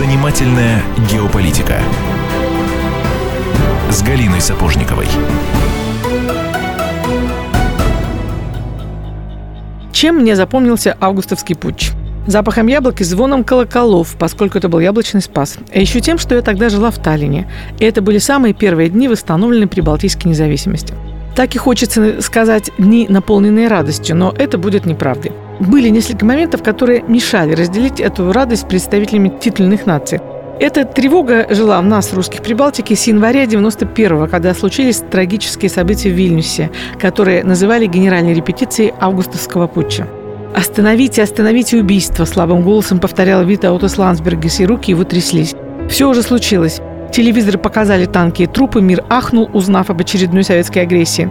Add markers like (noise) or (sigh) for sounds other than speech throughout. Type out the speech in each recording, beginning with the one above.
Занимательная геополитика с Галиной Сапожниковой. Чем мне запомнился августовский путч? Запахом яблок и звоном колоколов, поскольку это был яблочный спас. А еще тем, что я тогда жила в Таллине. И это были самые первые дни восстановленной прибалтийской независимости. Так и хочется сказать дни, наполненные радостью, но это будет неправдой. Были несколько моментов, которые мешали разделить эту радость представителями титульных наций. Эта тревога жила в нас, русских Прибалтики, с января 91-го, когда случились трагические события в Вильнюсе, которые называли генеральной репетицией августовского путча. «Остановите, остановите убийство!» – слабым голосом повторял Вита Аутос Ландсбергес, и руки его тряслись. Все уже случилось. Телевизоры показали танки и трупы, мир ахнул, узнав об очередной советской агрессии.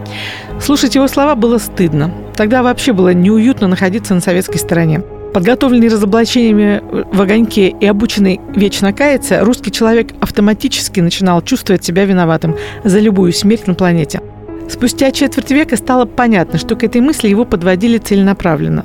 Слушать его слова было стыдно. Тогда вообще было неуютно находиться на советской стороне. Подготовленный разоблачениями в огоньке и обученный вечно каяться, русский человек автоматически начинал чувствовать себя виноватым за любую смерть на планете. Спустя четверть века стало понятно, что к этой мысли его подводили целенаправленно.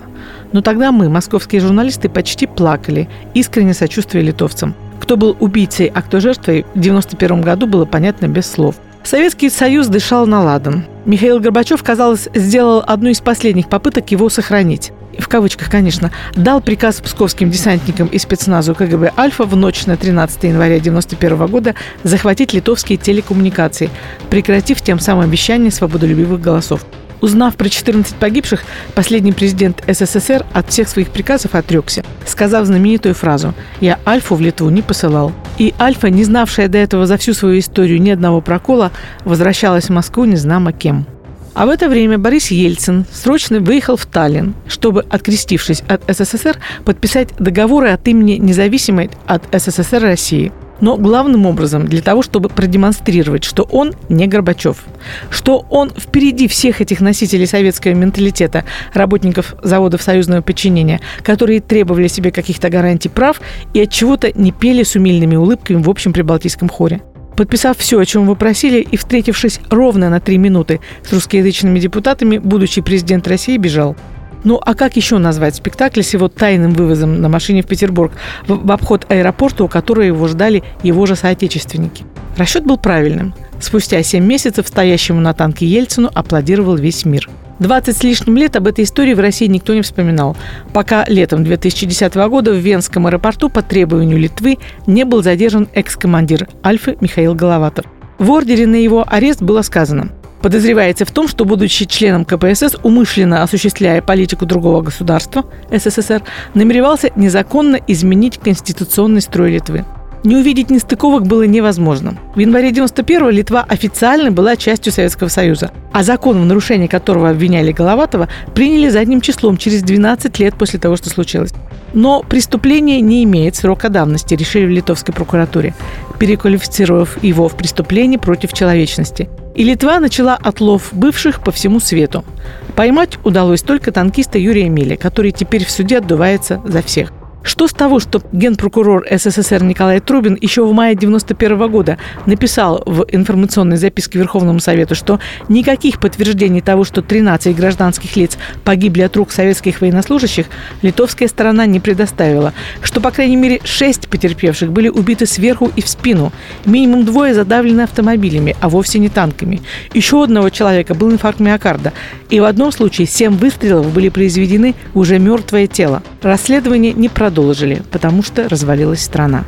Но тогда мы, московские журналисты, почти плакали, искренне сочувствуя литовцам. Кто был убийцей, а кто жертвой, в 1991 году было понятно без слов. Советский Союз дышал на ладан. Михаил Горбачев, казалось, сделал одну из последних попыток его сохранить в кавычках, конечно, дал приказ псковским десантникам и спецназу КГБ «Альфа» в ночь на 13 января 1991 года захватить литовские телекоммуникации, прекратив тем самым вещание свободолюбивых голосов. Узнав про 14 погибших, последний президент СССР от всех своих приказов отрекся, сказав знаменитую фразу «Я Альфу в Литву не посылал». И Альфа, не знавшая до этого за всю свою историю ни одного прокола, возвращалась в Москву незнамо кем. А в это время Борис Ельцин срочно выехал в Таллин, чтобы, открестившись от СССР, подписать договоры от имени независимой от СССР России – но главным образом для того, чтобы продемонстрировать, что он не Горбачев, что он впереди всех этих носителей советского менталитета, работников заводов союзного подчинения, которые требовали себе каких-то гарантий прав и от чего-то не пели с умильными улыбками в общем прибалтийском хоре. Подписав все, о чем вы просили, и встретившись ровно на три минуты с русскоязычными депутатами, будущий президент России бежал. Ну, а как еще назвать спектакль с его тайным вывозом на машине в Петербург в, в обход аэропорта, у которого его ждали его же соотечественники? Расчет был правильным. Спустя 7 месяцев стоящему на танке Ельцину аплодировал весь мир. 20 с лишним лет об этой истории в России никто не вспоминал, пока летом 2010 года в Венском аэропорту по требованию Литвы не был задержан экс-командир Альфы Михаил Головатов. В ордере на его арест было сказано Подозревается в том, что, будучи членом КПСС, умышленно осуществляя политику другого государства, СССР, намеревался незаконно изменить конституционный строй Литвы. Не увидеть нестыковок было невозможно. В январе 91-го Литва официально была частью Советского Союза, а закон, в нарушении которого обвиняли Головатова, приняли задним числом через 12 лет после того, что случилось. Но преступление не имеет срока давности, решили в литовской прокуратуре, переквалифицировав его в преступление против человечности. И Литва начала отлов бывших по всему свету. Поймать удалось только танкиста Юрия Миля, который теперь в суде отдувается за всех – что с того, что генпрокурор СССР Николай Трубин еще в мае 1991 года написал в информационной записке Верховному Совету, что никаких подтверждений того, что 13 гражданских лиц погибли от рук советских военнослужащих, литовская сторона не предоставила, что, по крайней мере, 6 потерпевших были убиты сверху и в спину, минимум двое задавлены автомобилями, а вовсе не танками. Еще одного человека был инфаркт миокарда, и в одном случае 7 выстрелов были произведены уже мертвое тело. Расследование не продолжили, потому что развалилась страна.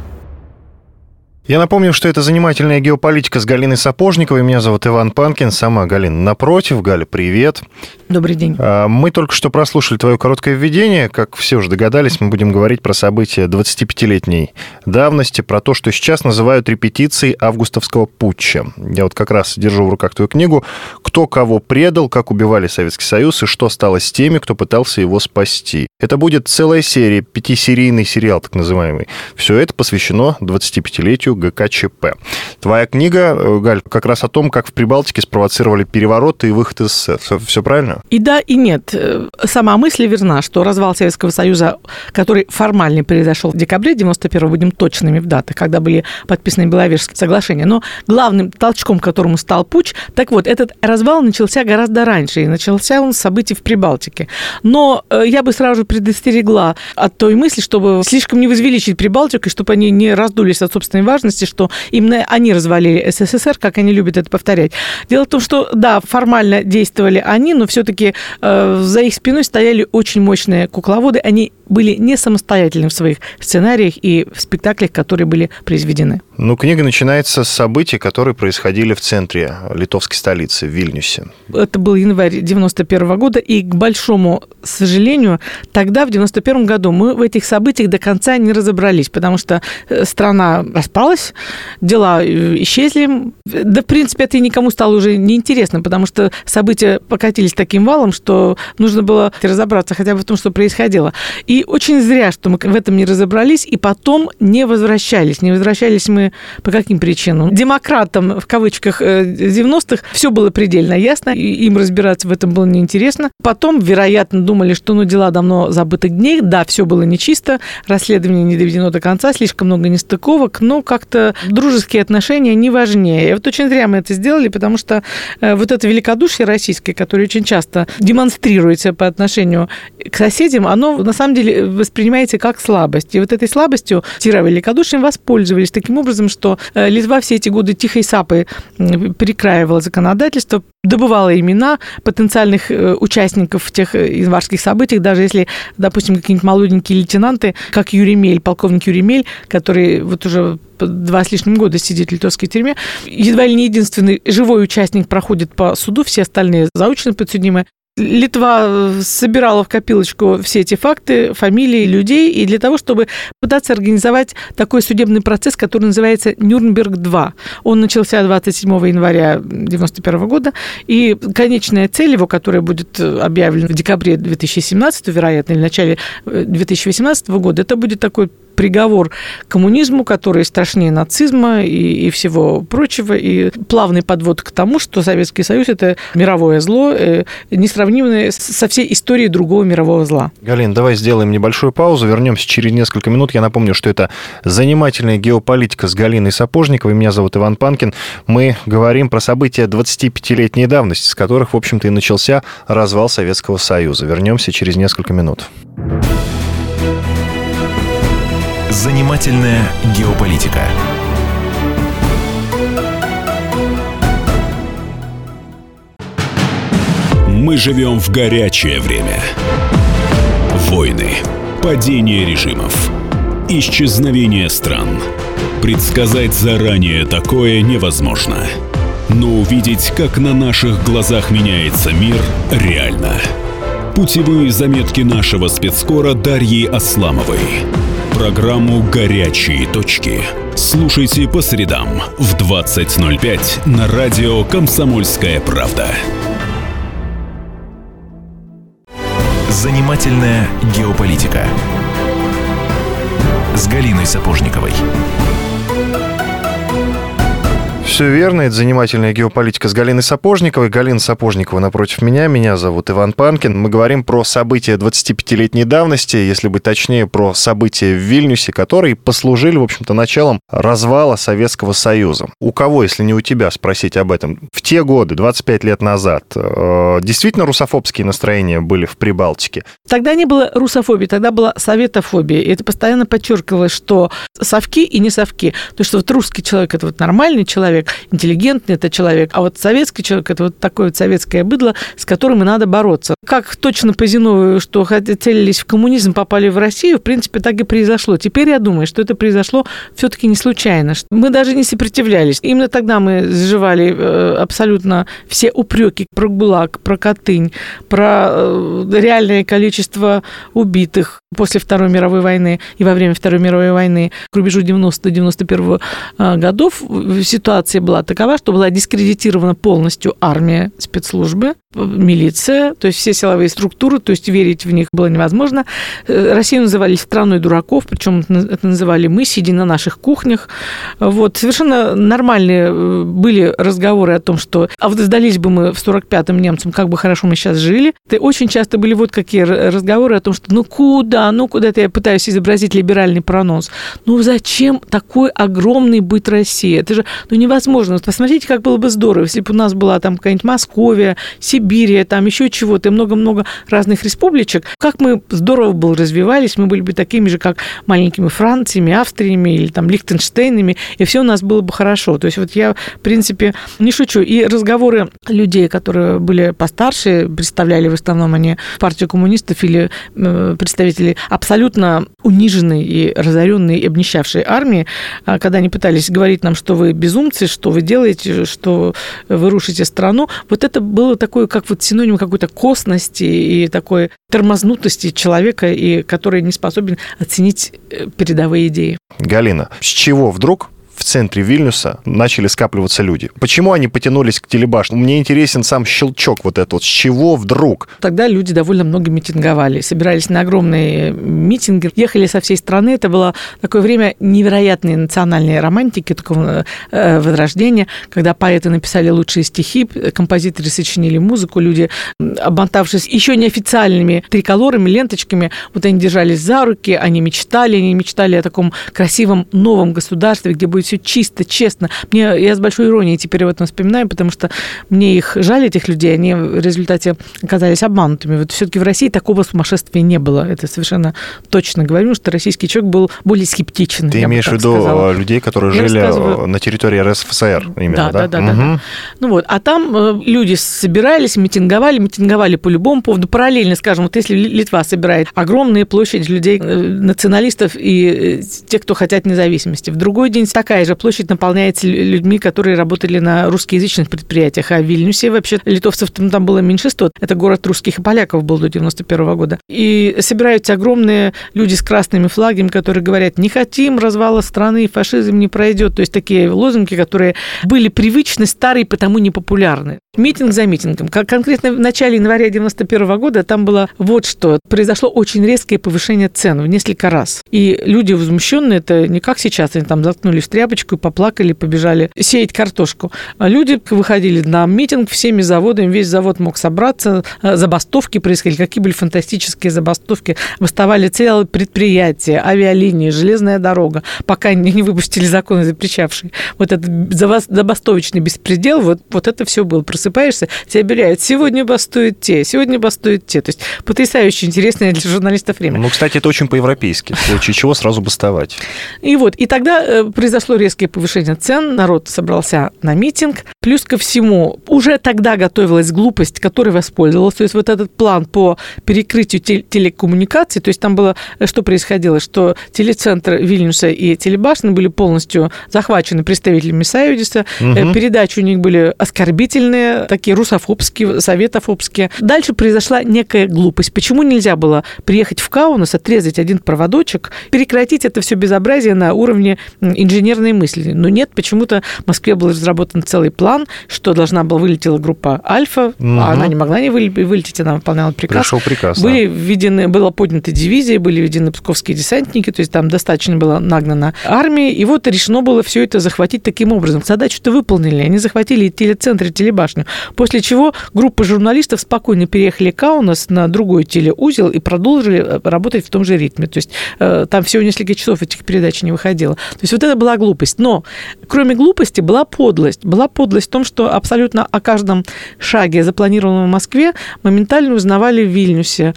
Я напомню, что это занимательная геополитика с Галиной Сапожниковой. Меня зовут Иван Панкин, сама Галина напротив. Галя, привет. Добрый день. А, мы только что прослушали твое короткое введение. Как все уже догадались, мы будем говорить про события 25-летней давности, про то, что сейчас называют репетицией августовского путча. Я вот как раз держу в руках твою книгу «Кто кого предал, как убивали Советский Союз и что стало с теми, кто пытался его спасти». Это будет целая серия, пятисерийный сериал так называемый. Все это посвящено 25-летию ГКЧП. Твоя книга, э, Галь, как раз о том, как в Прибалтике спровоцировали переворот и выход из СССР. Все, все правильно? И да, и нет. Э, сама мысль верна, что развал Советского Союза, который формально произошел в декабре 91 будем точными в датах, когда были подписаны Беловежские соглашения, но главным толчком, которому стал путь, так вот, этот развал начался гораздо раньше, и начался он с событий в Прибалтике. Но э, я бы сразу предостерегла от той мысли, чтобы слишком не возвеличить Прибалтику, и чтобы они не раздулись от собственной важности, что именно они развалили СССР, как они любят это повторять. Дело в том, что, да, формально действовали они, но все-таки э, за их спиной стояли очень мощные кукловоды. Они были не самостоятельны в своих сценариях и в спектаклях, которые были произведены. Ну, книга начинается с событий, которые происходили в центре литовской столицы, в Вильнюсе. Это был январь 91 года, и, к большому сожалению, тогда, в 91 году, мы в этих событиях до конца не разобрались, потому что э, страна распалась, дела э, исчезли. Да, в принципе, это и никому стало уже неинтересно, потому что события покатились таким валом, что нужно было разобраться хотя бы в том, что происходило. И очень зря, что мы в этом не разобрались, и потом не возвращались. Не возвращались мы по каким причинам? Демократам, в кавычках, 90-х э, все было предельно ясно, и им разбираться в этом было неинтересно. Потом, вероятно, думали, что ну, дела давно забытых дней, да, все было нечисто, расследование не доведено до конца, слишком много нестыковок, но как-то дружеские отношения не важнее. И вот очень зря мы это сделали, потому что э, вот это великодушие российское, которое очень часто демонстрируется по отношению к соседям, оно на самом деле воспринимается как слабость. И вот этой слабостью Тира великодушием воспользовались таким образом, что э, Литва все эти годы тихой сапой перекраивала законодательство, добывала имена потенциальных э, участников тех э, январских событиях, даже если, допустим, какие-нибудь молоденькие лейтенанты, как Юрий Мель, полковник Юрий Мель, который вот уже два с лишним года сидит в литовской тюрьме. Едва ли не единственный живой участник проходит по суду, все остальные заочно подсудимые. Литва э, собирала в копилочку все эти факты, фамилии людей, и для того, чтобы пытаться организовать такой судебный процесс, который называется Нюрнберг-2. Он начался 27 января 1991 года, и конечная цель его, которая будет э, объявлена в декабре 2017, вероятно, или в начале 2018 э, года, это будет такой приговор коммунизму, который страшнее нацизма и, и всего прочего, и плавный подвод к тому, что Советский Союз – это мировое зло, э, несравнимое со всей историей другого мирового зла. Галин, давай сделаем небольшую паузу, вернемся через несколько минут. Я напомню, что это занимательная геополитика с Галиной Сапожниковой. Меня зовут Иван Панкин. Мы говорим про события 25-летней давности, с которых, в общем-то, и начался развал Советского Союза. Вернемся через несколько минут. Занимательная геополитика. Мы живем в горячее время. Войны, падение режимов, исчезновение стран. Предсказать заранее такое невозможно. Но увидеть, как на наших глазах меняется мир, реально. Путевые заметки нашего спецкора Дарьи Асламовой – Программу «Горячие точки» слушайте по средам в 20.05 на радио «Комсомольская правда». Занимательная геополитика с Галиной Сапожниковой. Все верно, это занимательная геополитика с Галиной Сапожниковой. Галина Сапожникова напротив меня, меня зовут Иван Панкин. Мы говорим про события 25-летней давности, если быть точнее, про события в Вильнюсе, которые послужили, в общем-то, началом развала Советского Союза. У кого, если не у тебя, спросить об этом? В те годы, 25 лет назад, э, действительно русофобские настроения были в Прибалтике? Тогда не было русофобии, тогда была советофобия. И это постоянно подчеркивалось, что совки и не совки. То, что вот русский человек – это вот нормальный человек, интеллигентный это человек, а вот советский человек это вот такое вот советское быдло, с которым и надо бороться. Как точно по Зиновию, что целились в коммунизм, попали в Россию, в принципе, так и произошло. Теперь я думаю, что это произошло все-таки не случайно. Мы даже не сопротивлялись. Именно тогда мы сживали э, абсолютно все упреки про ГУЛАГ, про Катынь, про э, реальное количество убитых после Второй мировой войны и во время Второй мировой войны к рубежу 90-91 э, годов. Ситуация ситуация была такова, что была дискредитирована полностью армия спецслужбы, милиция, то есть все силовые структуры, то есть верить в них было невозможно. Э, Россию называли страной дураков, причем это называли мы, сидя на наших кухнях. Вот. Совершенно нормальные э, были разговоры о том, что а вот сдались бы мы в 45-м немцам, как бы хорошо мы сейчас жили. И очень часто были вот какие разговоры о том, что ну куда, ну куда это я пытаюсь изобразить либеральный пронос. Ну зачем такой огромный быть России? Это же ну, невозможно. Посмотрите, как было бы здорово, если бы у нас была там какая-нибудь Московия, Сибирь, там еще чего-то, много-много разных республичек. Как мы здорово бы развивались, мы были бы такими же, как маленькими Франциями, Австриями или там Лихтенштейнами, и все у нас было бы хорошо. То есть вот я, в принципе, не шучу. И разговоры людей, которые были постарше, представляли в основном они партию коммунистов или э, представители абсолютно униженной и разоренной и обнищавшей армии, а когда они пытались говорить нам, что вы безумцы, что вы делаете, что вы рушите страну, вот это было такое, как вот синоним какой-то косности и такой тормознутости человека, и который не способен оценить э, передовые идеи. Галина, с чего вдруг в центре Вильнюса начали скапливаться люди. Почему они потянулись к телебашне? Мне интересен сам щелчок вот этот. С чего вдруг? Тогда люди довольно много митинговали. Собирались на огромные митинги, ехали со всей страны. Это было такое время невероятной национальной романтики, такого э, возрождения, когда поэты написали лучшие стихи, композиторы сочинили музыку, люди, обмотавшись еще неофициальными триколорами, ленточками, вот они держались за руки, они мечтали, они мечтали о таком красивом новом государстве, где будет все чисто, честно. Мне, я с большой иронией теперь об этом вспоминаю, потому что мне их жаль, этих людей, они в результате оказались обманутыми. Вот все-таки в России такого сумасшествия не было. Это совершенно точно говорю, что российский человек был более скептичен. Ты имеешь в виду сказала. людей, которые я жили рассказываю... на территории РСФСР именно, да? Да, да, да, угу. да. Ну вот, а там э, люди собирались, митинговали, митинговали по любому поводу. Параллельно, скажем, вот если Литва собирает огромные площади людей, э, националистов и э, тех, кто хотят независимости. В другой день такая такая же площадь наполняется людьми, которые работали на русскоязычных предприятиях. А в Вильнюсе вообще литовцев там, там было меньшинство. Это город русских и поляков был до 91 года. И собираются огромные люди с красными флагами, которые говорят, не хотим развала страны, фашизм не пройдет. То есть такие лозунги, которые были привычны, старые, потому непопулярны. Митинг за митингом. Конкретно в начале января 91 года там было вот что. Произошло очень резкое повышение цен в несколько раз. И люди возмущенные, это не как сейчас, они там заткнулись в тряпочку и поплакали, побежали сеять картошку. Люди выходили на митинг всеми заводами, весь завод мог собраться, э, забастовки происходили, какие были фантастические забастовки. Выставали целые предприятия, авиалинии, железная дорога, пока не выпустили законы, запрещавшие вот этот забастовочный беспредел, вот, вот это все было. Просыпаешься, тебя объявляют, сегодня бастуют те, сегодня бастуют те. То есть потрясающе интересное для журналистов время. Ну, кстати, это очень по-европейски, в случае чего сразу бастовать. И вот, и тогда э, произошло резкое повышение цен, народ собрался на митинг. Плюс ко всему, уже тогда готовилась глупость, которой воспользовалась. То есть вот этот план по перекрытию телекоммуникаций, то есть там было, что происходило, что телецентр Вильнюса и телебашня были полностью захвачены представителями Союза, угу. передачи у них были оскорбительные, такие русофобские, советофобские. Дальше произошла некая глупость. Почему нельзя было приехать в Каунас, отрезать один проводочек, прекратить это все безобразие на уровне инженерные мысли. Но нет, почему-то в Москве был разработан целый план, что должна была вылетела группа Альфа, угу. а она не могла не вылететь, она выполняла приказ. Пришел приказ, Были да. введены, была поднята дивизия, были введены псковские десантники, то есть там достаточно было нагнана армии, и вот решено было все это захватить таким образом. Задачу-то выполнили, они захватили телецентр и телебашню, после чего группа журналистов спокойно переехали Каунас на другой телеузел и продолжили э, работать в том же ритме. То есть э, там всего несколько часов этих передач не выходило. То есть вот это была глупость. Но кроме глупости была подлость. Была подлость в том, что абсолютно о каждом шаге, запланированном в Москве, моментально узнавали в Вильнюсе.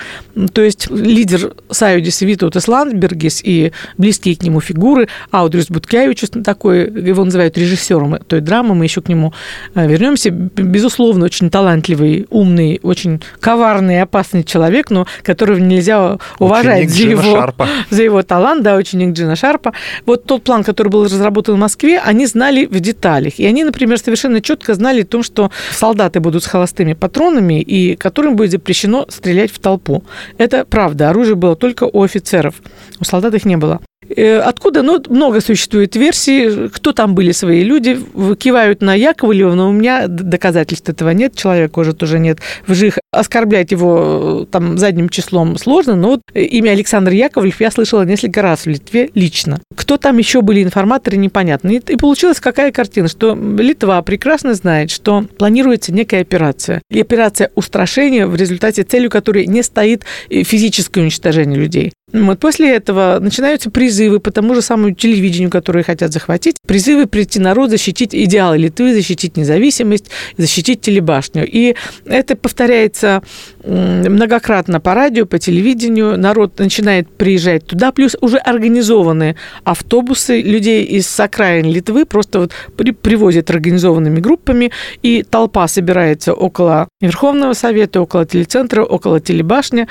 То есть лидер Саюдис Витаутас Ландбергис и близкие к нему фигуры, Аудрис Буткевич, такой, его называют режиссером той драмы, мы еще к нему э, вернемся. Безусловно, очень талантливый, умный, очень коварный и опасный человек, но которого нельзя уважать за его, (laughs) за его талант, да, ученик Джина Шарпа. Вот тот план, который был разработан в Москве, они знали в деталях. И они, например, совершенно четко знали о том, что солдаты будут с холостыми патронами, и которым будет запрещено стрелять в толпу. Это правда. Оружие было только у офицеров. У солдат их не было. Э, откуда? Ну, много существует версий, кто там были свои люди, кивают на Яковлева, но у меня доказательств этого нет, человека уже тоже нет в жих. Оскорблять его там задним числом сложно, но вот имя Александр Яковлев я слышала несколько раз в Литве лично. Кто там еще были информаторы, непонятно. И получилась какая картина, что Литва прекрасно знает, что планируется некая операция. И операция устрашения, в результате целью которой не стоит физическое уничтожение людей. Вот после этого начинаются призывы по тому же самому телевидению, которое хотят захватить. Призывы прийти народ, защитить идеалы Литвы, защитить независимость, защитить телебашню. И это повторяется многократно по радио, по телевидению. Народ начинает приезжать туда, плюс уже организованные автобусы людей из окраин Литвы просто вот привозят организованными группами, и толпа собирается около Верховного Совета, около телецентра, около телебашни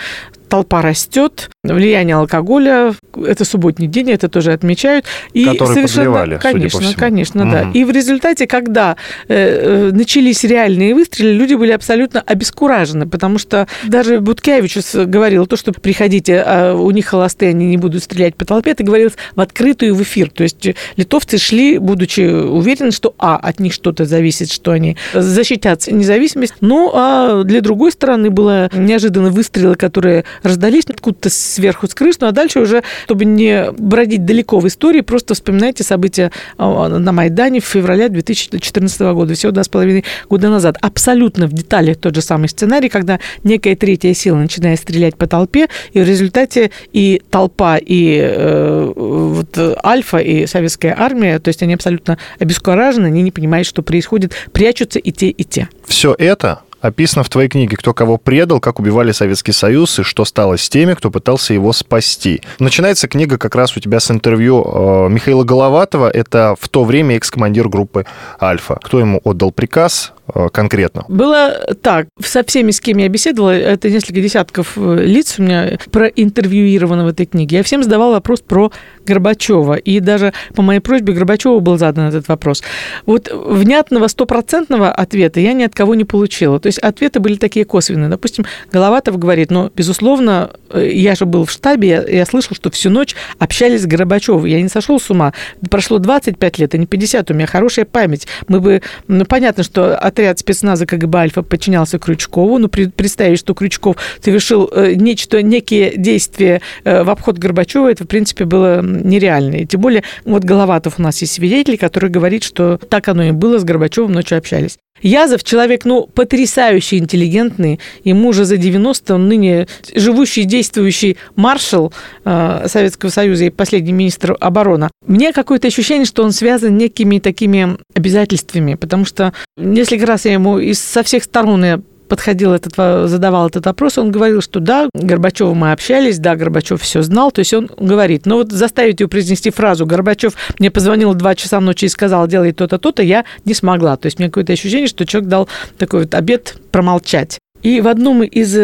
толпа растет, влияние алкоголя, это субботний день, это тоже отмечают. И Которые совершенно, конечно, конечно, угу. да. И в результате, когда э, э, начались реальные выстрелы, люди были абсолютно обескуражены, потому что даже Буткевич говорил то, что приходите, а у них холостые, они не будут стрелять по толпе, это говорилось в открытую в эфир. То есть литовцы шли, будучи уверены, что, а, от них что-то зависит, что они защитят независимость, ну, а для другой стороны было неожиданно выстрелы, которые раздались откуда-то сверху с крыш, ну а дальше уже, чтобы не бродить далеко в истории, просто вспоминайте события а, на Майдане в феврале 2014 года, всего два с половиной года назад. Абсолютно в деталях тот же самый сценарий, когда некая третья сила начинает стрелять по толпе, и в результате и толпа, и э, вот Альфа, и советская армия, то есть они абсолютно обескуражены, они не понимают, что происходит, прячутся и те, и те. Все это описано в твоей книге, кто кого предал, как убивали Советский Союз и что стало с теми, кто пытался его спасти. Начинается книга как раз у тебя с интервью э, Михаила Головатова. Это в то время экс-командир группы «Альфа». Кто ему отдал приказ, конкретно? Было так. Со всеми, с кем я беседовала, это несколько десятков э, лиц у меня проинтервьюировано в этой книге. Я всем задавала вопрос про Горбачева. И даже по моей просьбе Горбачеву был задан этот вопрос. Вот внятного стопроцентного ответа я ни от кого не получила. То есть ответы были такие косвенные. Допустим, Головатов говорит, ну, безусловно, э, я же был в штабе, я, я слышал, что всю ночь общались с Горбачевым. Я не сошел с ума. Прошло 25 лет, а не 50. У меня хорошая память. Мы бы... Ну, понятно, что от отряд спецназа КГБ «Альфа» подчинялся Крючкову. Ну, представить, что Крючков совершил э, нечто, некие действия э, в обход Горбачева, это, в принципе, было нереально. И тем более, вот Головатов у нас есть свидетель, который говорит, что так оно и было, с Горбачевым ночью общались. Язов человек, ну, потрясающе интеллигентный. Ему уже за 90 он ныне живущий, действующий маршал э, Советского Союза и последний министр обороны. Мне какое-то ощущение, что он связан некими такими обязательствами, потому что несколько раз я ему из, со всех сторон я подходил этот, задавал этот вопрос, он говорил, что да, Горбачеву мы общались, да, Горбачев все знал, то есть он говорит, но вот заставить ее произнести фразу «Горбачев мне позвонил два часа ночи и сказал, делай то-то, то-то», я не смогла. То есть мне какое-то ощущение, что человек дал такой вот обед промолчать. И в одном из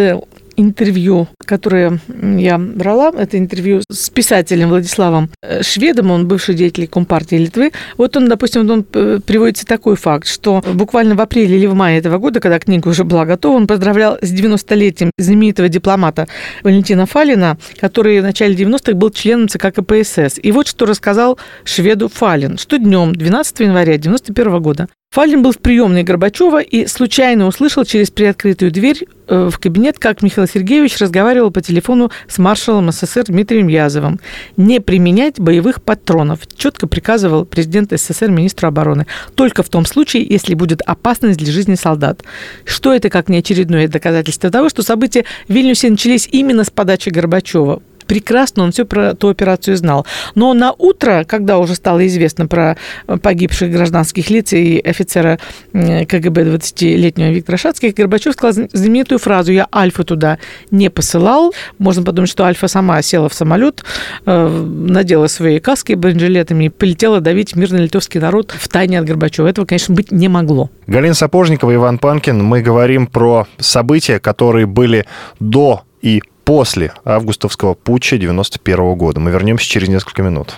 интервью, которое я брала, это интервью с писателем Владиславом э, Шведом, он бывший деятель Компартии Литвы. Вот он, допустим, он э, приводится такой факт, что буквально в апреле или в мае этого года, когда книга уже была готова, он поздравлял с 90-летием знаменитого дипломата Валентина Фалина, который в начале 90-х был членом ЦК КПСС. И вот что рассказал шведу Фалин, что днем 12 января 91 года Фалин был в приемной Горбачева и случайно услышал через приоткрытую дверь э, в кабинет, как Михаил Сергеевич разговаривал по телефону с маршалом СССР Дмитрием Язовым. Не применять боевых патронов, четко приказывал президент СССР министру обороны. Только в том случае, если будет опасность для жизни солдат. Что это как неочередное доказательство того, что события в Вильнюсе начались именно с подачи Горбачева прекрасно он все про ту операцию знал. Но на утро, когда уже стало известно про погибших гражданских лиц и офицера КГБ 20-летнего Виктора Шацких, Горбачев сказал знаменитую фразу «Я Альфа туда не посылал». Можно подумать, что Альфа сама села в самолет, э, надела свои каски бронежилетами и полетела давить мирный литовский народ в тайне от Горбачева. Этого, конечно, быть не могло. Галина Сапожникова, Иван Панкин. Мы говорим про события, которые были до и после августовского путча 91 года. Мы вернемся через несколько минут.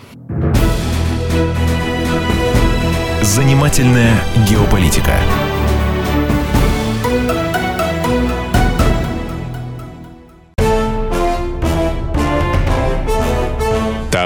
Занимательная геополитика.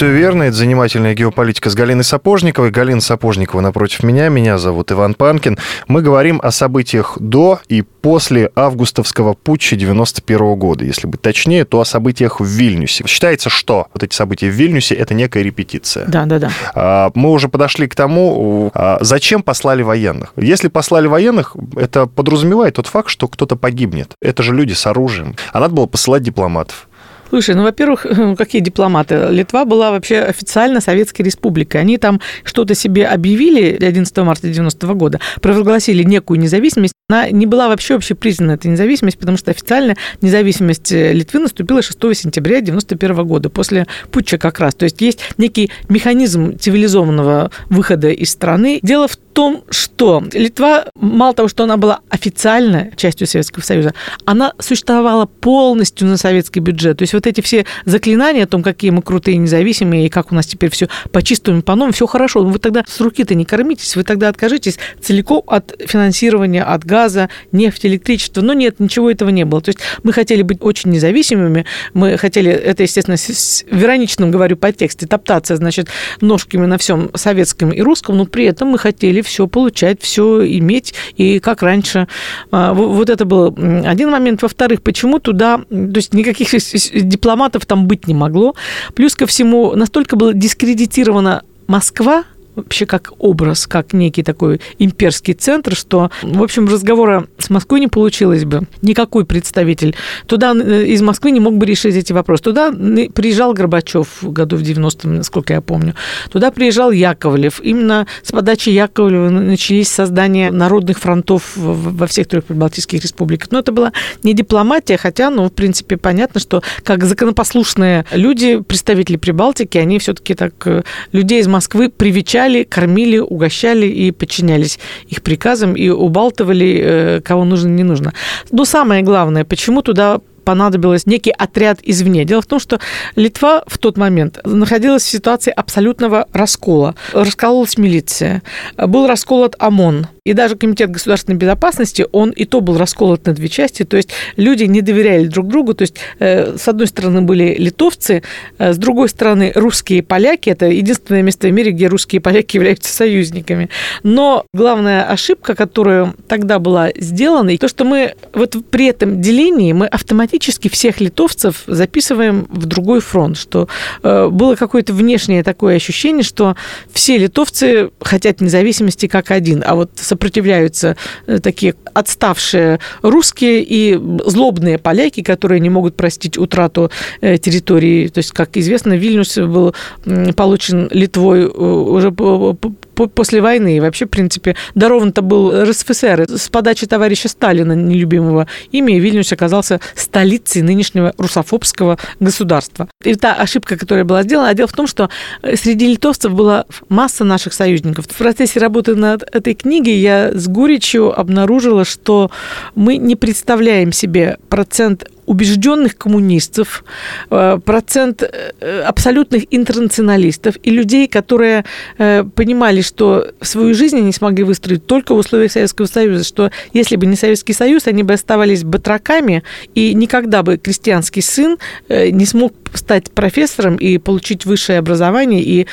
Все верно, это занимательная геополитика с Галиной Сапожниковой. Галина Сапожникова напротив меня, меня зовут Иван Панкин. Мы говорим о событиях до и после августовского путча 91 года. Если быть точнее, то о событиях в Вильнюсе. Считается, что вот эти события в Вильнюсе — это некая репетиция. Да, да, да. А, мы уже подошли к тому, а, зачем послали военных. Если послали военных, это подразумевает тот факт, что кто-то погибнет. Это же люди с оружием. А надо было посылать дипломатов. Слушай, ну, во-первых, (laughs) какие дипломаты? Литва была вообще официально Советской Республикой. Они там что-то себе объявили 11 марта 90 года, провозгласили некую независимость. Она не была вообще общепризнана, эта независимость, потому что официально независимость Литвы наступила 6 сентября 91 года, после путча как раз. То есть есть некий механизм цивилизованного выхода из страны. Дело в том, что Литва, мало того, что она была официально частью Советского Союза, она существовала полностью на советский бюджет. То есть вот эти все заклинания о том, какие мы крутые, независимые, и как у нас теперь все по чистому по новому, все хорошо. Но вы тогда с руки-то не кормитесь, вы тогда откажитесь целиком от финансирования, от газа, нефти, электричества. Но нет, ничего этого не было. То есть мы хотели быть очень независимыми, мы хотели, это, естественно, с вероничным, говорю, по тексте, топтаться, значит, ножками на всем советском и русском, но при этом мы хотели все получать, все иметь, и как раньше. А, вот это был один момент. Во-вторых, почему туда, то есть никаких дипломатов там быть не могло. Плюс ко всему, настолько была дискредитирована Москва, вообще как образ, как некий такой имперский центр, что, в общем, разговора с Москвой не получилось бы. Никакой представитель туда э, из Москвы не мог бы решить эти вопросы. Туда приезжал Горбачев в году в 90-м, насколько я помню. Туда приезжал Яковлев. Именно с подачи Яковлева начались создания народных фронтов во всех трех прибалтийских республиках. Но это была не дипломатия, хотя, ну, в принципе, понятно, что как законопослушные люди, представители Прибалтики, они все-таки так э, людей из Москвы привечали встречали, кормили, угощали и подчинялись их приказам и убалтывали, э, кого нужно, не нужно. Но самое главное, почему туда понадобилось некий отряд извне. Дело в том, что Литва в тот момент находилась в ситуации абсолютного раскола. Раскололась милиция, был расколот ОМОН, и даже Комитет государственной безопасности, он и то был расколот на две части, то есть люди не доверяли друг другу, то есть э, с одной стороны были литовцы, э, с другой стороны русские поляки, это единственное место в мире, где русские поляки являются союзниками. Но главная ошибка, которая тогда была сделана, то, что мы вот при этом делении мы автоматически всех литовцев записываем в другой фронт, что э, было какое-то внешнее такое ощущение, что все литовцы хотят независимости как один, а вот сопротивляются э, такие отставшие русские и злобные поляки, которые не могут простить утрату э, территории. То есть, как известно, Вильнюс был получен Литвой э, уже после войны. И вообще, в принципе, дарован-то был РСФСР. С подачи товарища Сталина, нелюбимого ими, Вильнюс оказался столицей нынешнего русофобского государства. И та ошибка, которая была сделана, а дело в том, что среди литовцев была масса наших союзников. В процессе работы над этой книгой я с горечью обнаружила, что мы не представляем себе процент убежденных коммунистов, э, процент э, абсолютных интернационалистов и людей, которые э, понимали, что свою жизнь они смогли выстроить только в условиях Советского Союза, что если бы не Советский Союз, они бы оставались батраками, и никогда бы крестьянский сын не смог стать профессором и получить высшее образование и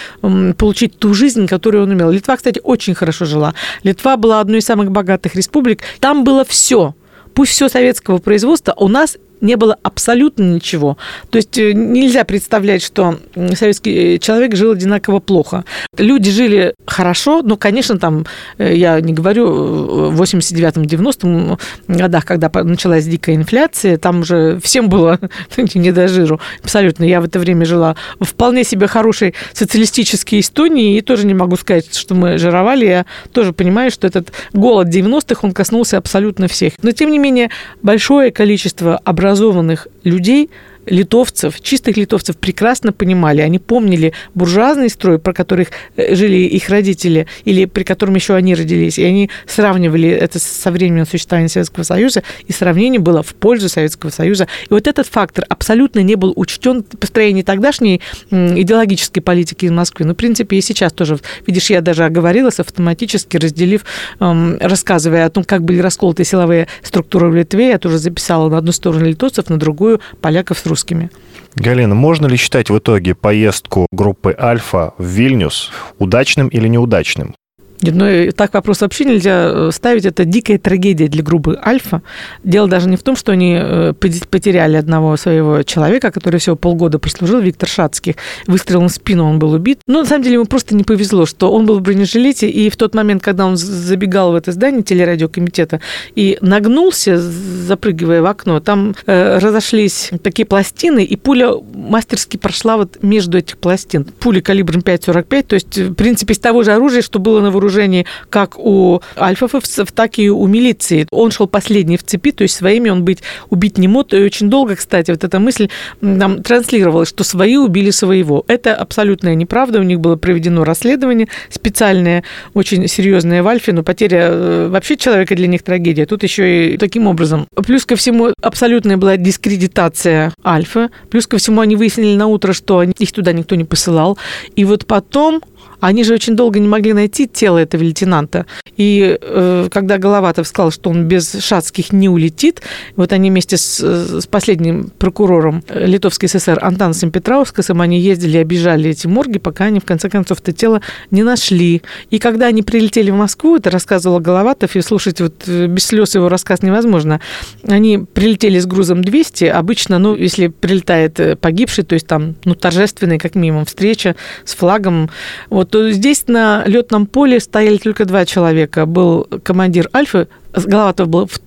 получить ту жизнь, которую он имел. Литва, кстати, очень хорошо жила. Литва была одной из самых богатых республик. Там было все – пусть все советского производства, у нас не было абсолютно ничего. То есть э, нельзя представлять, что советский э, человек жил одинаково плохо. Люди жили хорошо, но, конечно, там, э, я не говорю, в 89-90 годах, когда началась дикая инфляция, там уже всем было (laughs) не до жиру. Абсолютно. Я в это время жила в вполне себе хорошей социалистической Эстонии, и тоже не могу сказать, что мы жировали. Я тоже понимаю, что этот голод 90-х, он коснулся абсолютно всех. Но, тем не менее, большое количество образованных людей – литовцев, чистых литовцев прекрасно понимали. Они помнили буржуазный строй, про которых э, жили их родители, или при котором еще они родились. И они сравнивали это со временем существования Советского Союза, и сравнение было в пользу Советского Союза. И вот этот фактор абсолютно не был учтен в построении тогдашней идеологической политики в Москве. Ну, в принципе, и сейчас тоже. Видишь, я даже оговорилась, автоматически разделив, эм, рассказывая о том, как были расколоты силовые структуры в Литве, я тоже записала на одну сторону литовцев, на другую поляков с русскими русскими. Галина, можно ли считать в итоге поездку группы «Альфа» в Вильнюс удачным или неудачным? Ну, так вопрос вообще нельзя э, ставить. Это дикая трагедия для группы «Альфа». Дело даже не в том, что они э, потеряли одного своего человека, который всего полгода прослужил, Виктор Шацких. Выстрелом в спину он был убит. Но, на самом деле, ему просто не повезло, что он был в бронежилете, и в тот момент, когда он забегал в это здание телерадиокомитета и нагнулся, запрыгивая в окно, там э, разошлись такие пластины, и пуля мастерски прошла вот между этих пластин. Пули калибром 5,45, то есть, в принципе, из того же оружия, что было на вооружении вооружении как у альфовцев, так и у милиции. Он шел последний в цепи, то есть своими он быть убить не мог. И очень долго, кстати, вот эта мысль нам транслировалась, что свои убили своего. Это абсолютная неправда. У них было проведено расследование специальное, очень серьезное в Альфе, но потеря э, вообще человека для них трагедия. Тут еще и таким образом. Плюс ко всему, абсолютная была дискредитация Альфа. Плюс ко всему, они выяснили на утро, что их туда никто не посылал. И вот потом они же очень долго не могли найти тело этого лейтенанта. И э, когда Головатов сказал, что он без Шацких не улетит, вот они вместе с, с последним прокурором Литовской ССР Антанасом Петраускасом, они ездили, обижали эти морги, пока они в конце концов это тело не нашли. И когда они прилетели в Москву, это рассказывал Головатов, и слушать вот э, без слез его рассказ невозможно. Они прилетели с грузом 200, обычно, ну, если прилетает э, погибший, то есть там, ну, торжественная, как минимум, встреча с флагом, вот то здесь на летном поле стояли только два человека. Был командир Альфы Головатов был в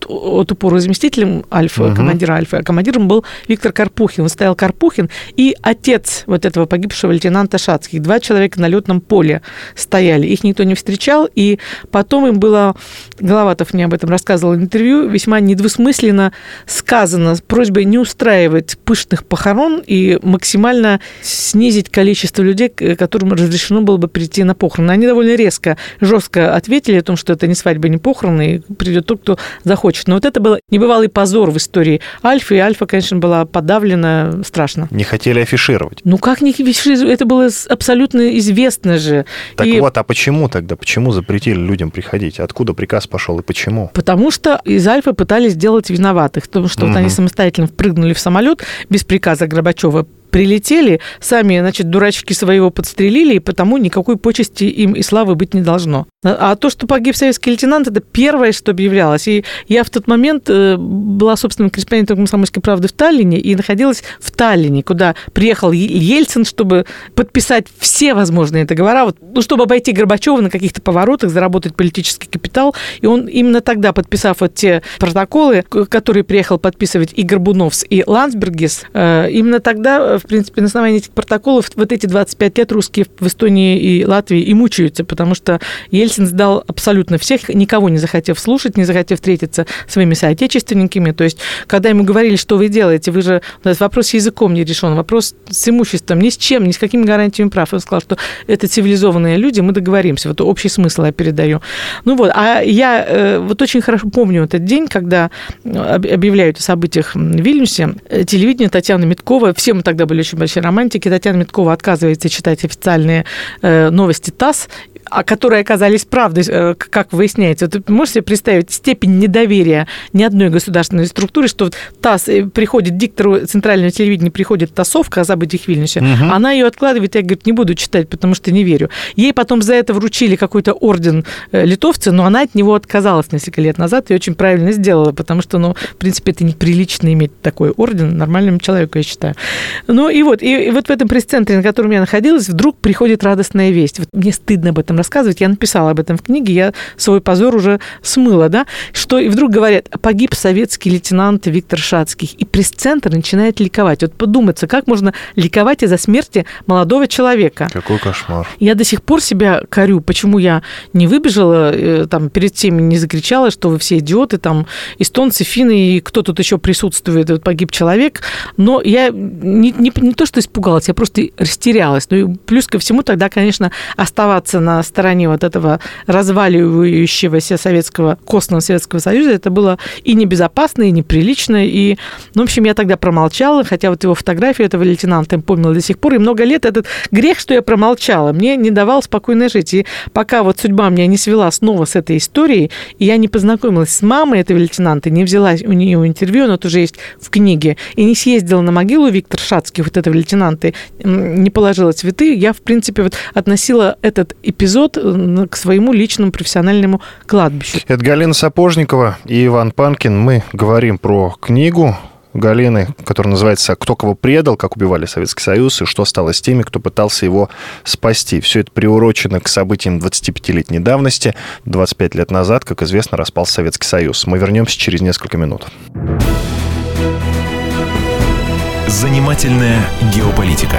ту пору заместителем Альфа, угу. командира Альфа, а командиром был Виктор Карпухин. Стоял Карпухин и отец вот этого погибшего лейтенанта Шацких. Два человека на летном поле стояли. Их никто не встречал, и потом им было, Головатов мне об этом рассказывал в интервью, весьма недвусмысленно сказано с просьбой не устраивать пышных похорон и максимально снизить количество людей, которым разрешено было бы прийти на похороны. Они довольно резко, жестко ответили о том, что это не свадьба, не похороны, и придет тот, кто захочет. Но вот это был небывалый позор в истории Альфа, и Альфа, конечно, была подавлена страшно. Не хотели афишировать. Ну как не афишировать? Это было абсолютно известно же. Так и... вот, а почему тогда? Почему запретили людям приходить? Откуда приказ пошел и почему? Потому что из Альфа пытались сделать виноватых. Потому что угу. вот они самостоятельно впрыгнули в самолет без приказа Горбачева прилетели, сами, значит, дурачки своего подстрелили, и потому никакой почести им и славы быть не должно. А то, что погиб советский лейтенант, это первое, что объявлялось. И я в тот момент э, была собственным корреспондентом «Комсомольской правды» в Таллине и находилась в Таллине, куда приехал Ельцин, чтобы подписать все возможные договора, вот, ну, чтобы обойти Горбачева на каких-то поворотах, заработать политический капитал. И он именно тогда, подписав вот те протоколы, которые приехал подписывать и Горбуновс, и Ландсбергис, э, именно тогда в принципе, на основании этих протоколов вот эти 25 лет русские в Эстонии и Латвии и мучаются, потому что Ельцин сдал абсолютно всех, никого не захотев слушать, не захотев встретиться своими соотечественниками. То есть, когда ему говорили, что вы делаете, вы же... Вопрос с языком не решен, вопрос с имуществом, ни с чем, ни с какими гарантиями прав. Он сказал, что это цивилизованные люди, мы договоримся. Вот общий смысл я передаю. Ну вот, а я э, вот очень хорошо помню этот день, когда объявляют о событиях в Вильнюсе. Телевидение Татьяна Миткова, все мы тогда были очень большие романтики. Татьяна Миткова отказывается читать официальные э, новости ТАСС, а которые оказались правдой, э, как выясняется. Вот можете себе представить степень недоверия ни одной государственной структуры, что вот ТАСС э, приходит, диктору центрального телевидения приходит тассовка о событиях в Вильнюсе, угу. она ее откладывает, я, говорит, не буду читать, потому что не верю. Ей потом за это вручили какой-то орден э, литовцы, но она от него отказалась несколько лет назад и очень правильно сделала, потому что, ну, в принципе, это неприлично иметь такой орден нормальному человеку, я считаю. Ну и вот, и, и вот в этом пресс-центре, на котором я находилась, вдруг приходит радостная весть. Вот мне стыдно об этом рассказывать, я написала об этом в книге, я свой позор уже смыла, да, что и вдруг говорят, погиб советский лейтенант Виктор Шацких, и пресс-центр начинает ликовать. Вот подуматься, как можно ликовать из-за смерти молодого человека. Какой кошмар. Я до сих пор себя корю, почему я не выбежала, э, там, перед теми не закричала, что вы все идиоты, там, эстонцы, финны, и кто тут еще присутствует, вот погиб человек. Но я не, не, не то, что испугалась, я просто растерялась. Ну и плюс ко всему тогда, конечно, оставаться на стороне вот этого разваливающегося советского, костного Советского Союза, это было и небезопасно, и неприлично, и, ну, в общем, я тогда промолчала, хотя вот его фотографию этого лейтенанта я помнила до сих пор, и много лет этот грех, что я промолчала, мне не давал спокойно жить. И пока вот судьба меня не свела снова с этой историей, и я не познакомилась с мамой этого лейтенанта, не взяла у нее интервью, оно тоже есть в книге, и не съездила на могилу Виктора Шацкий, вот этого лейтенанта, не положила цветы, я, в принципе, вот относила этот эпизод к своему личному профессиональному кладбищу. Это Галина Сапожникова и Иван Панкин. Мы говорим про книгу Галины, которая называется «Кто кого предал, как убивали Советский Союз и что стало с теми, кто пытался его спасти». Все это приурочено к событиям 25-летней давности. 25 лет назад, как известно, распался Советский Союз. Мы вернемся через несколько минут. Занимательная геополитика.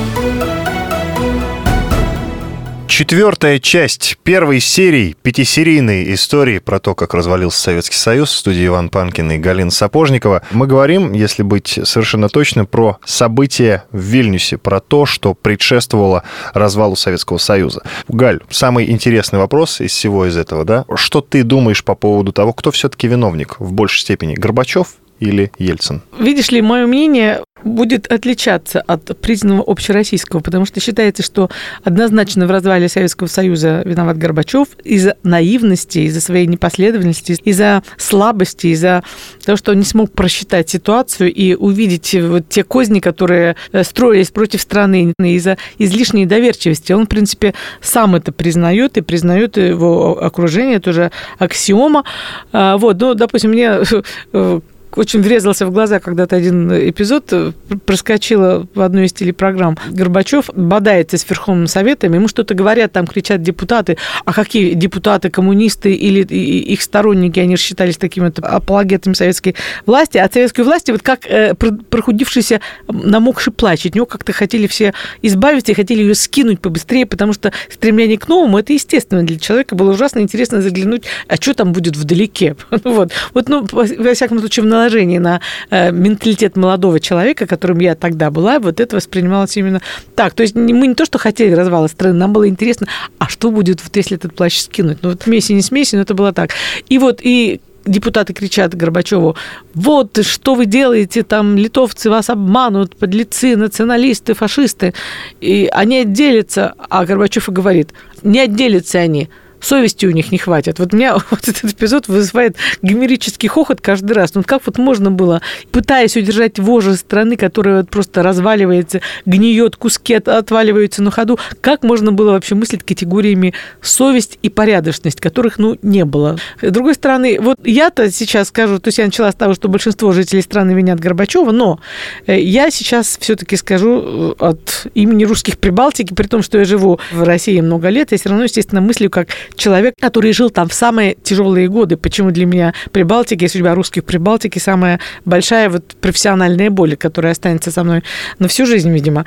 Четвертая часть первой серии, пятисерийной истории про то, как развалился Советский Союз в студии Иван Панкин и Галина Сапожникова. Мы говорим, если быть совершенно точно, про события в Вильнюсе, про то, что предшествовало развалу Советского Союза. Галь, самый интересный вопрос из всего из этого, да? Что ты думаешь по поводу того, кто все-таки виновник в большей степени, Горбачев или Ельцин? Видишь ли, мое мнение будет отличаться от признанного общероссийского, потому что считается, что однозначно в развале Советского Союза виноват Горбачев из-за наивности, из-за своей непоследовательности, из-за слабости, из-за того, что он не смог просчитать ситуацию и увидеть вот те козни, которые э, строились против страны из-за излишней доверчивости. Он, в принципе, сам это признает и признает его окружение, это уже аксиома. А, вот, ну, допустим, мне (laughs) э, очень врезался в глаза когда-то один эпизод, э, проскочила в одной из телепрограмм. Горбачев бодается с Верховным Советом, ему что-то говорят, там кричат депутаты, а какие депутаты, коммунисты или их сторонники, они считались такими вот апологетами советской власти, а советской власти вот как э, прохудившийся намокший плач, от него как-то хотели все избавиться и хотели ее скинуть побыстрее, потому что стремление к новому, это естественно для человека, было ужасно интересно заглянуть, а что там будет вдалеке. (laughs) Вот, вот ну, во всяком случае, в наложении на э, менталитет молодого человека, которым я тогда была, вот это воспринималось именно так. То есть мы не то, что хотели развала страны, нам было интересно, а что будет, вот, если этот плащ скинуть? Ну, вот смеси, не смеси, но это было так. И вот, и депутаты кричат Горбачеву, вот что вы делаете, там литовцы вас обманут, подлецы, националисты, фашисты. И они отделятся, а Горбачев и говорит, не отделятся они, совести у них не хватит. Вот меня (laughs) вот этот эпизод вызывает гомерический хохот каждый раз. Ну как вот можно было, пытаясь удержать вожжи страны, которая вот просто разваливается, гниет, куски от, отваливаются на ходу, как можно было вообще мыслить категориями совесть и порядочность, которых, ну, не было. С другой стороны, вот я-то сейчас скажу, то есть я начала с того, что большинство жителей страны винят Горбачева, но э, я сейчас все-таки скажу э, от имени русских Прибалтики, при том, что я живу в России много лет, я все равно, естественно, мыслю как человек, который жил там в самые тяжелые годы. Почему для меня Прибалтики и судьба русских Прибалтики самая большая вот профессиональная боль, которая останется со мной на всю жизнь, видимо.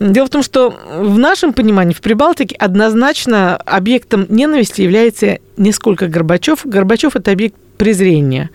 Дело в том, что в нашем понимании в Прибалтике однозначно объектом ненависти является не сколько Горбачев. Горбачев – это объект презрения,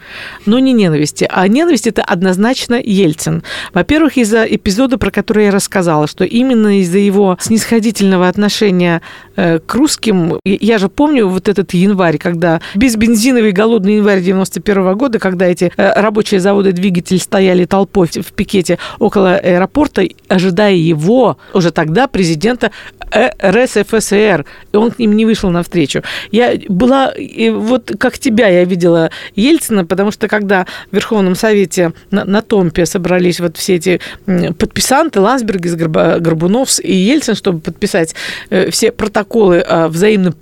но не ненависти. А ненависть это однозначно Ельцин. Во-первых, из-за эпизода, про который я рассказала, что именно из-за его снисходительного отношения э, к русским, я же помню вот этот январь, когда безбензиновый голодный январь 91 -го года, когда эти э, рабочие заводы двигатель стояли толпой в пикете около аэропорта, ожидая его, уже тогда президента э, РСФСР, и он к ним не вышел навстречу. Я была, вот как тебя я видела Ельцина, потому что когда в Верховном Совете на, на Томпе собрались вот все эти подписанты, Лансбергис, Горбуновс и Ельцин, чтобы подписать э, все протоколы о взаимном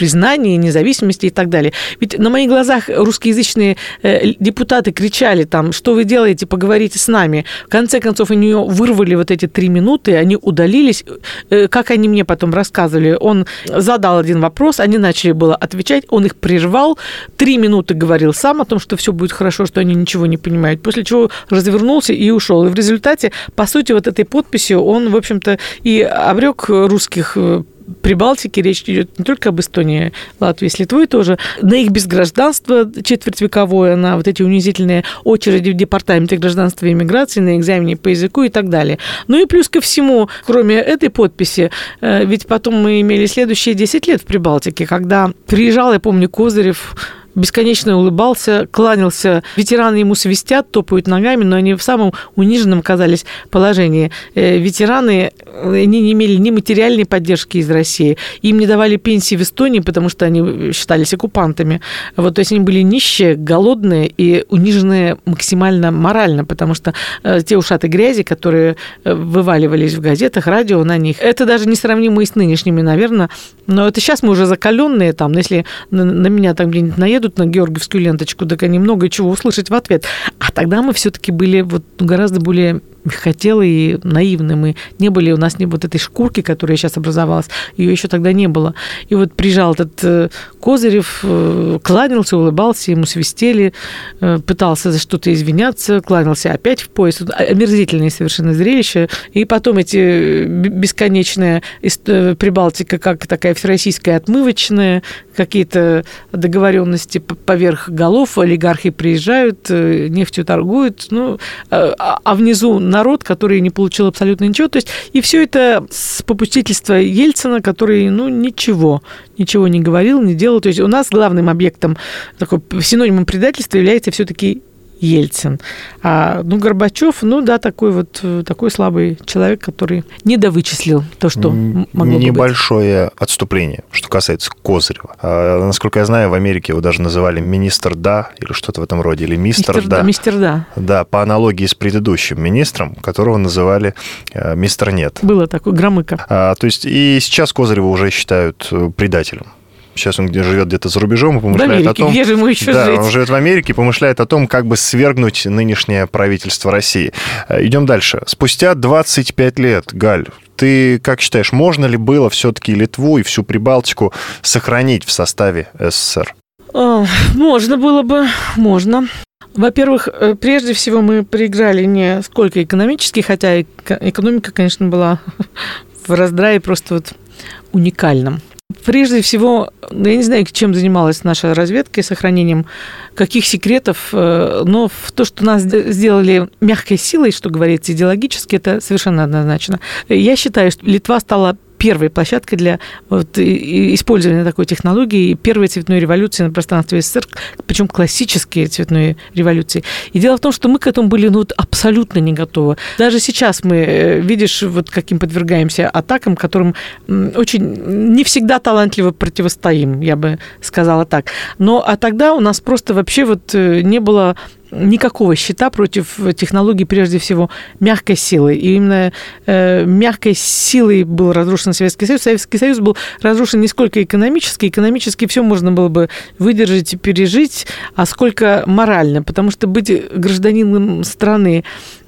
независимости и так далее. Ведь на моих глазах русскоязычные э, депутаты кричали там, что вы делаете, поговорите с нами. В конце концов, нее вырвали вот эти три минуты, они удалились. Э, как они мне потом рассказывали, он задал один вопрос, они начали было отвечать, он их прервал, три минуты говорил сам о том, что все будет хорошо, что они ничего не понимают, после чего развернулся и ушел. И в результате, по сути, вот этой подписью он, в общем-то, и обрек русских э, Прибалтике речь идет не только об Эстонии, Латвии, с Литвой тоже, на их безгражданство четвертьвековое, на вот эти унизительные очереди в департаменте гражданства и иммиграции, на экзамене по языку и так далее. Ну и плюс ко всему, кроме этой подписи, э, ведь потом мы имели следующие 10 лет в Прибалтике, когда приезжал, я помню, Козырев бесконечно улыбался, кланялся. Ветераны ему свистят, топают ногами, но они в самом униженном оказались положении. Э, ветераны, они не имели ни материальной поддержки из России, им не давали пенсии в Эстонии, потому что они считались оккупантами. Вот, то есть они были нищие, голодные и униженные максимально морально, потому что э, те ушаты грязи, которые э, вываливались в газетах, радио на них, это даже не сравнимо и с нынешними, наверное. Но это сейчас мы уже закаленные там, если на, на меня там где-нибудь наедут, едут на георгиевскую ленточку, так они много чего услышать в ответ. А тогда мы все-таки были вот гораздо более хотела и наивны мы не были. У нас не вот этой шкурки, которая сейчас образовалась, ее еще тогда не было. И вот приезжал этот э, Козырев, э, кланялся, улыбался, ему свистели, э, пытался за что-то извиняться, кланялся опять в пояс. Омерзительное совершенно зрелище. И потом эти бесконечные Прибалтика, как такая всероссийская отмывочная, какие-то договоренности поверх голов, олигархи приезжают, нефтью торгуют, ну, а, а внизу народ, который не получил абсолютно ничего. То есть и все это с попустительства Ельцина, который, ну, ничего, ничего не говорил, не делал. То есть у нас главным объектом, такой синонимом предательства является все-таки Ельцин. А, ну, Горбачев, ну да, такой вот такой слабый человек, который недовычислил то, что могло Небольшое быть. отступление, что касается Козырева. А, насколько я знаю, в Америке его даже называли министр да или что-то в этом роде, или мистер, мистер да. Мистер да. Да, по аналогии с предыдущим министром, которого называли э, мистер нет. Было такое, громыка. А, то есть и сейчас Козырева уже считают э, предателем. Сейчас он где живет где-то за рубежом и помышляет Америке, о том... Где же ему еще да, жить? он живет в Америке и помышляет о том, как бы свергнуть нынешнее правительство России. Э, идем дальше. Спустя 25 лет, Галь, ты как считаешь, можно ли было все-таки Литву и всю Прибалтику сохранить в составе СССР? Можно было бы, можно. Во-первых, э, прежде всего мы проиграли не сколько экономически, хотя экономика, конечно, была (laughs) в раздрае просто вот уникальном. Прежде всего, я не знаю, чем занималась наша разведка сохранением каких секретов, э, но то, что нас сделали мягкой силой, что говорится, идеологически, это совершенно однозначно. Я считаю, что Литва стала первой площадкой для вот, использования такой технологии, первой цветной революции на пространстве СССР, причем классические цветные революции. И дело в том, что мы к этому были ну, вот, абсолютно не готовы. Даже сейчас мы, э, видишь, вот каким подвергаемся атакам, которым очень не всегда талантливо противостоим, я бы сказала так. Но а тогда у нас просто вообще вот э, не было никакого щита против технологий, прежде всего, мягкой силы. И именно э, мягкой силой был разрушен Советский Союз. Советский Союз был разрушен не сколько экономически, экономически все можно было бы выдержать и пережить, а сколько морально. Потому что быть гражданином страны,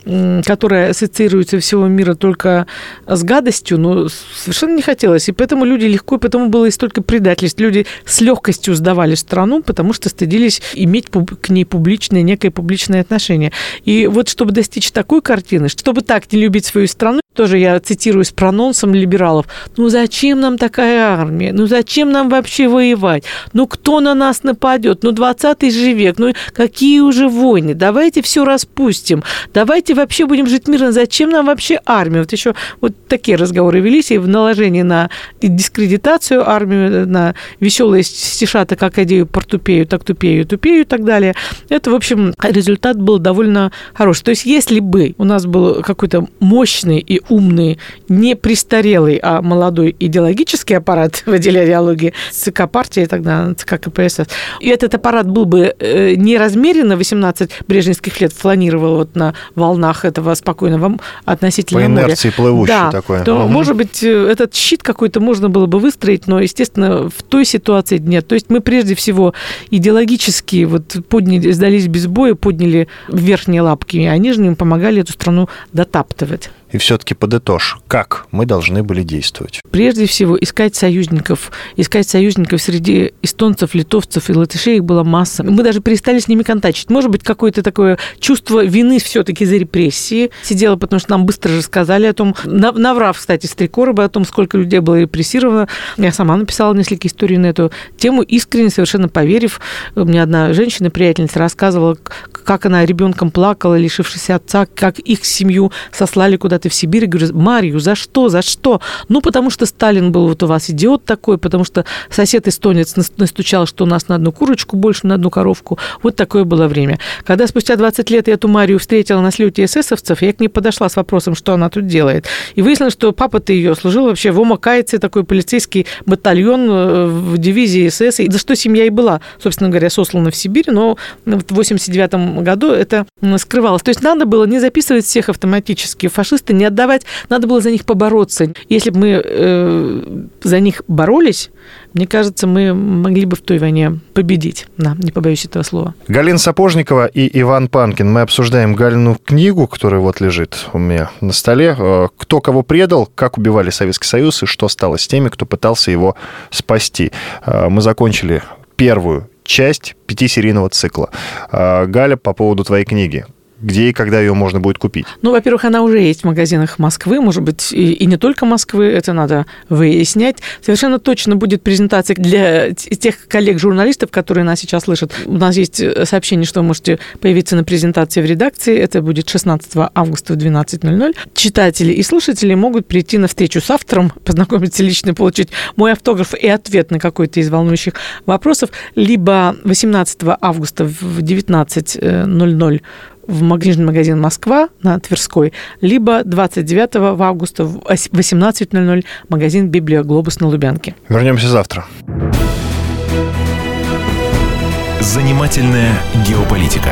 которая ассоциируется всего мира только с гадостью, ну, совершенно не хотелось. И поэтому люди легко, и поэтому было и столько предательств. Люди с легкостью сдавали страну, потому что стыдились иметь к ней публичное, некое публичное отношение. И вот чтобы достичь такой картины, чтобы так не любить свою страну, тоже я цитирую с прононсом либералов, ну зачем нам такая армия? Ну зачем нам вообще воевать? Ну кто на нас нападет? Ну 20 же век, ну какие уже войны? Давайте все распустим. Давайте вообще будем жить мирно. Зачем нам вообще армия? Вот еще вот такие разговоры велись, и в наложении на дискредитацию армию, на веселые стишата, как идею портупею, так тупею, тупею и так далее. Это, в общем, результат был довольно хороший. То есть если бы у нас был какой-то мощный и умный, не престарелый, а молодой идеологический аппарат (laughs) в отделе идеологии ЦК партии, тогда ЦК КПСС. И этот аппарат был бы э, не размеренно 18 брежневских лет фланировал вот на волнах этого спокойного относительно По инерции моря. плывущий да, такой. То, угу. может быть, э, этот щит какой-то можно было бы выстроить, но, естественно, в той ситуации нет. То есть мы прежде всего идеологически вот подняли, сдались без боя, подняли верхние лапки, а нижним помогали эту страну дотаптывать. И все-таки подытожь, как мы должны были действовать? Прежде всего, искать союзников. Искать союзников среди эстонцев, литовцев и латышей их было масса. Мы даже перестали с ними контачить. Может быть, какое-то такое чувство вины все-таки за репрессии сидело, потому что нам быстро рассказали о том, наврав, кстати, Стрекороба о том, сколько людей было репрессировано. Я сама написала несколько историй на эту тему, искренне, совершенно поверив. Мне одна женщина, приятельница, рассказывала, как она ребенком плакала, лишившись отца, как их семью сослали куда куда-то в Сибирь, говорю, Марию, за что, за что? Ну, потому что Сталин был вот у вас идиот такой, потому что сосед эстонец настучал, что у нас на одну курочку больше, на одну коровку. Вот такое было время. Когда спустя 20 лет я эту Марию встретила на слете эсэсовцев, я к ней подошла с вопросом, что она тут делает. И выяснилось, что папа-то ее служил вообще в Омакайце, такой полицейский батальон э, в дивизии СС, и за что семья и была, собственно говоря, сослана в Сибирь, но в 89 году это скрывалось. То есть надо было не записывать всех автоматически. Фашисты просто не отдавать, надо было за них побороться. Если бы мы э, за них боролись, мне кажется, мы могли бы в той войне победить. Да, не побоюсь этого слова. Галина Сапожникова и Иван Панкин. Мы обсуждаем Галину книгу, которая вот лежит у меня на столе. Э, кто кого предал, как убивали Советский Союз и что стало с теми, кто пытался его спасти. Э, мы закончили первую часть пятисерийного цикла. Э, Галя, по поводу твоей книги где и когда ее можно будет купить? Ну, во-первых, она уже есть в магазинах Москвы, может быть, и, и не только Москвы, это надо выяснять. Совершенно точно будет презентация для тех коллег-журналистов, которые нас сейчас слышат. У нас есть э, сообщение, что вы можете появиться на презентации в редакции. Это будет 16 августа в 12.00. Читатели и слушатели могут прийти на встречу с автором, (laughs) познакомиться лично, получить мой автограф и ответ на какой-то из волнующих вопросов, либо 18 августа в 19.00 в магазин магазин «Москва» на Тверской, либо 29 августа в 18.00 магазин «Библия Глобус» на Лубянке. Вернемся завтра. Занимательная геополитика.